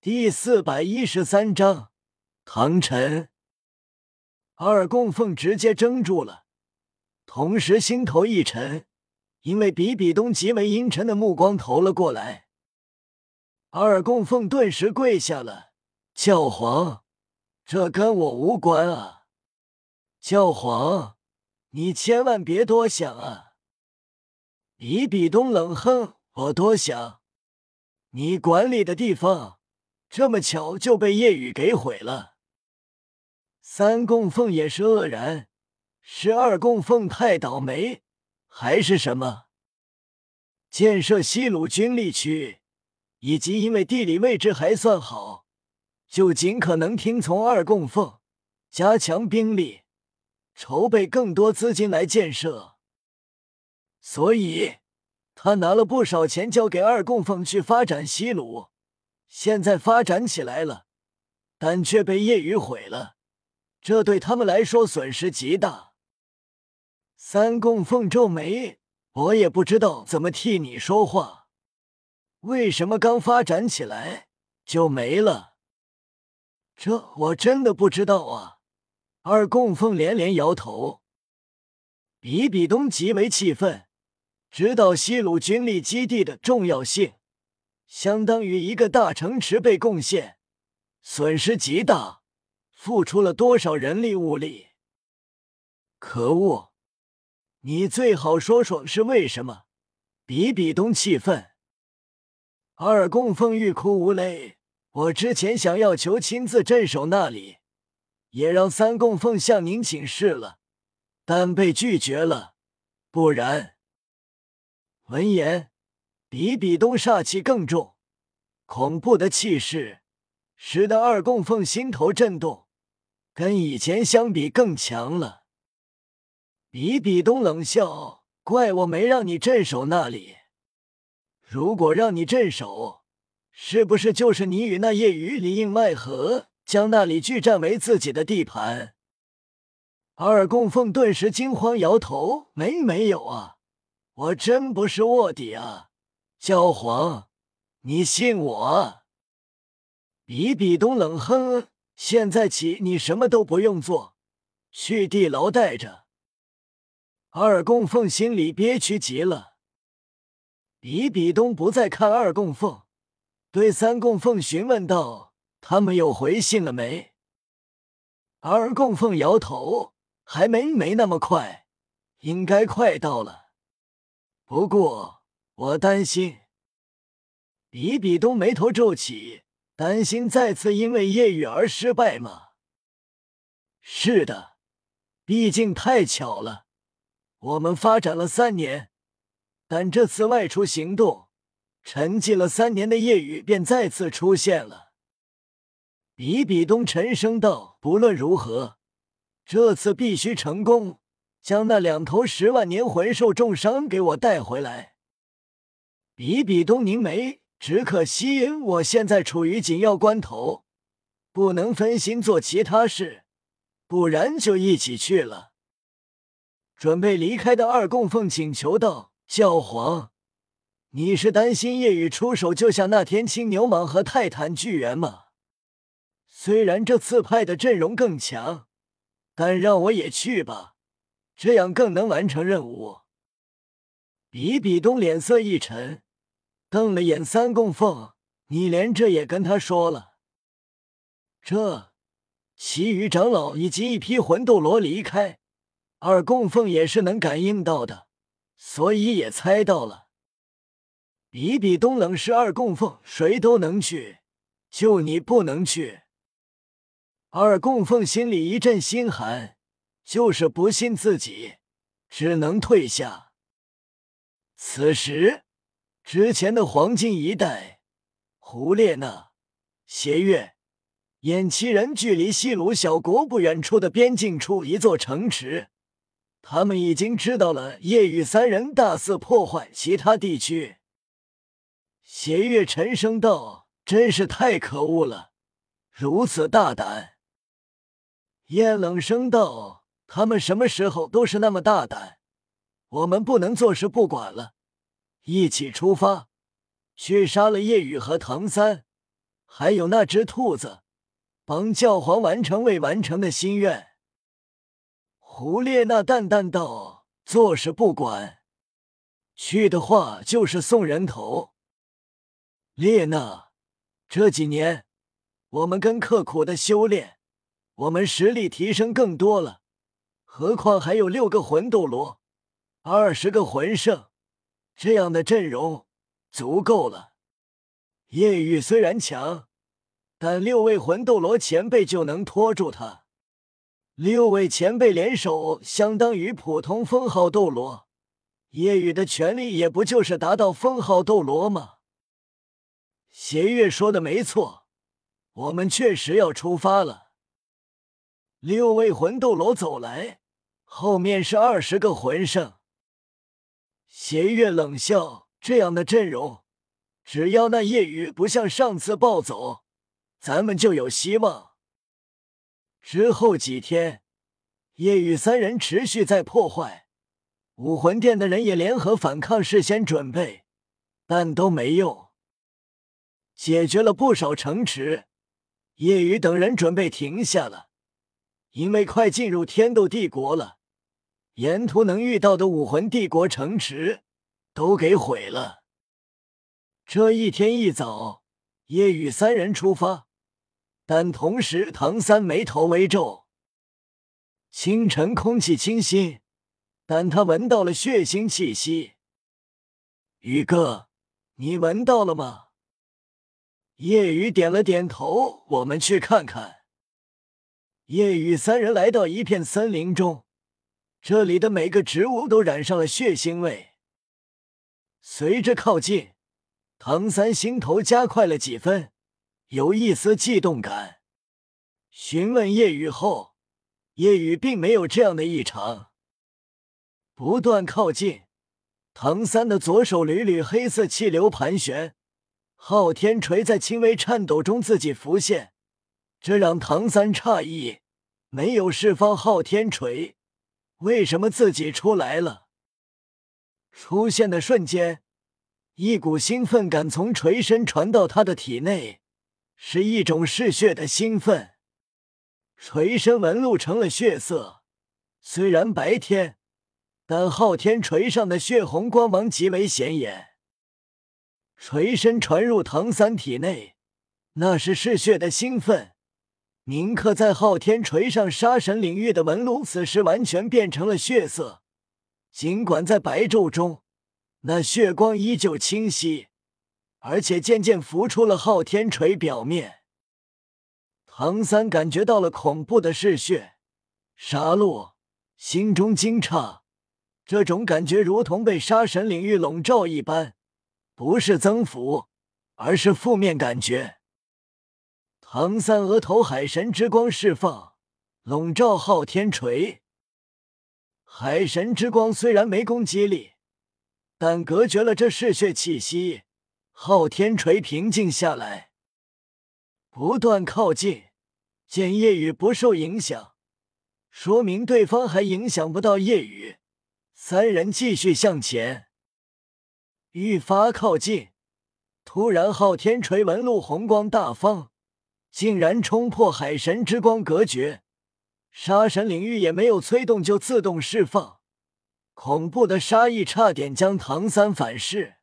第四百一十三章，唐晨。二供奉直接怔住了，同时心头一沉，因为比比东极为阴沉的目光投了过来。二供奉顿时跪下了：“教皇，这跟我无关啊！教皇，你千万别多想啊！”比比东冷哼：“我多想？你管理的地方，这么巧就被夜雨给毁了。”三供奉也是愕然，是二供奉太倒霉，还是什么？建设西鲁军力区，以及因为地理位置还算好，就尽可能听从二供奉，加强兵力，筹备更多资金来建设。所以，他拿了不少钱交给二供奉去发展西鲁，现在发展起来了，但却被夜雨毁了。这对他们来说损失极大。三供奉皱眉，我也不知道怎么替你说话。为什么刚发展起来就没了？这我真的不知道啊！二供奉连连摇头。比比东极为气愤，知道西鲁军力基地的重要性，相当于一个大城池被攻陷，损失极大。付出了多少人力物力？可恶！你最好说说是为什么？比比东气愤。二供奉欲哭无泪。我之前想要求亲自镇守那里，也让三供奉向您请示了，但被拒绝了。不然，闻言，比比东煞气更重，恐怖的气势使得二供奉心头震动。跟以前相比更强了。比比东冷笑：“怪我没让你镇守那里。如果让你镇守，是不是就是你与那夜雨里应外合，将那里据占为自己的地盘？”二供奉顿时惊慌，摇头：“没没有啊，我真不是卧底啊！教皇，你信我？”比比东冷哼。现在起，你什么都不用做，去地牢待着。二供奉心里憋屈极了。比比东不再看二供奉，对三供奉询问道：“他们有回信了没？”二供奉摇头：“还没，没那么快，应该快到了。不过我担心。”比比东眉头皱起。担心再次因为夜雨而失败吗？是的，毕竟太巧了。我们发展了三年，但这次外出行动，沉寂了三年的夜雨便再次出现了。比比东沉声道：“不论如何，这次必须成功，将那两头十万年魂兽重伤给我带回来。”比比东凝眉。只可惜我现在处于紧要关头，不能分心做其他事，不然就一起去了。准备离开的二供奉请求道：“教皇，你是担心夜雨出手救下那天青牛蟒和泰坦巨猿吗？虽然这次派的阵容更强，但让我也去吧，这样更能完成任务。”比比东脸色一沉。瞪了眼三供奉，你连这也跟他说了？这，其余长老以及一批魂斗罗离开，二供奉也是能感应到的，所以也猜到了。比比东冷是二供奉，谁都能去，就你不能去。二供奉心里一阵心寒，就是不信自己，只能退下。此时。之前的黄金一代，胡列娜、邪月、偃七人距离西鲁小国不远处的边境处一座城池，他们已经知道了夜雨三人大肆破坏其他地区。邪月沉声道：“真是太可恶了，如此大胆。”燕冷声道：“他们什么时候都是那么大胆？我们不能坐视不管了。”一起出发，去杀了叶雨和唐三，还有那只兔子，帮教皇完成未完成的心愿。胡列娜淡淡道：“做事不管，去的话就是送人头。”列娜，这几年我们跟刻苦的修炼，我们实力提升更多了，何况还有六个魂斗罗，二十个魂圣，这样的阵容足够了。夜雨虽然强，但六位魂斗罗前辈就能拖住他。六位前辈联手，相当于普通封号斗罗。夜雨的全力也不就是达到封号斗罗吗？邪月说的没错，我们确实要出发了。六位魂斗罗走来，后面是二十个魂圣。邪月冷笑：这样的阵容。只要那夜雨不像上次暴走，咱们就有希望。之后几天，夜雨三人持续在破坏武魂殿的人也联合反抗，事先准备，但都没用。解决了不少城池，夜雨等人准备停下了，因为快进入天斗帝国了，沿途能遇到的武魂帝国城池都给毁了。这一天一早，夜雨三人出发，但同时唐三眉头微皱。清晨空气清新，但他闻到了血腥气息。宇哥，你闻到了吗？夜雨点了点头。我们去看看。夜雨三人来到一片森林中，这里的每个植物都染上了血腥味。随着靠近。唐三心头加快了几分，有一丝悸动感。询问叶雨后，叶雨并没有这样的异常。不断靠近，唐三的左手缕缕黑色气流盘旋，昊天锤在轻微颤抖中自己浮现，这让唐三诧异：没有释放昊天锤，为什么自己出来了？出现的瞬间。一股兴奋感从锤身传到他的体内，是一种嗜血的兴奋。锤身纹路成了血色，虽然白天，但昊天锤上的血红光芒极为显眼。锤身传入唐三体内，那是嗜血的兴奋。铭刻在昊天锤上杀神领域的纹路，此时完全变成了血色。尽管在白昼中。那血光依旧清晰，而且渐渐浮出了昊天锤表面。唐三感觉到了恐怖的嗜血，杀戮，心中惊诧。这种感觉如同被杀神领域笼罩一般，不是增幅，而是负面感觉。唐三额头海神之光释放，笼罩昊天锤。海神之光虽然没攻击力。但隔绝了这嗜血气息，昊天锤平静下来，不断靠近。见夜雨不受影响，说明对方还影响不到夜雨。三人继续向前，愈发靠近。突然，昊天锤纹路红光大放，竟然冲破海神之光隔绝，杀神领域也没有催动就自动释放。恐怖的杀意差点将唐三反噬。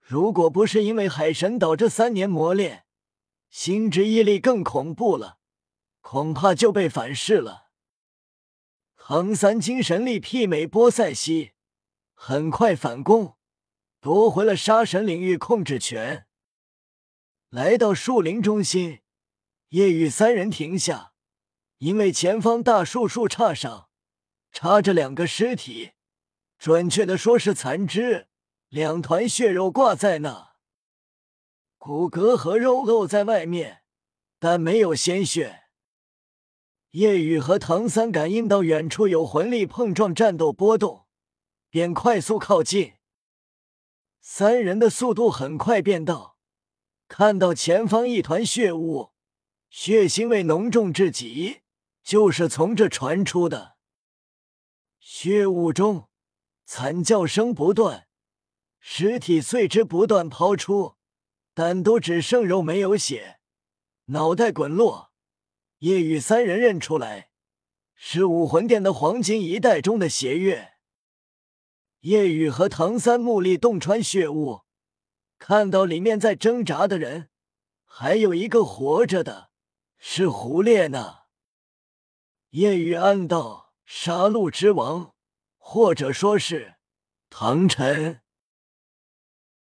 如果不是因为海神岛这三年磨练，心之毅力更恐怖了，恐怕就被反噬了。唐三精神力媲美波塞西，很快反攻，夺回了杀神领域控制权。来到树林中心，夜雨三人停下，因为前方大树树杈上。插着两个尸体，准确的说是残肢，两团血肉挂在那，骨骼和肉露在外面，但没有鲜血。夜雨和唐三感应到远处有魂力碰撞、战斗波动，便快速靠近。三人的速度很快变到，看到前方一团血雾，血腥味浓重至极，就是从这传出的。血雾中，惨叫声不断，尸体碎肢不断抛出，但都只剩肉没有血，脑袋滚落。夜雨三人认出来，是武魂殿的黄金一代中的邪月。夜雨和唐三目力洞穿血雾，看到里面在挣扎的人，还有一个活着的，是胡烈呢。夜雨暗道：杀戮之王，或者说是唐晨。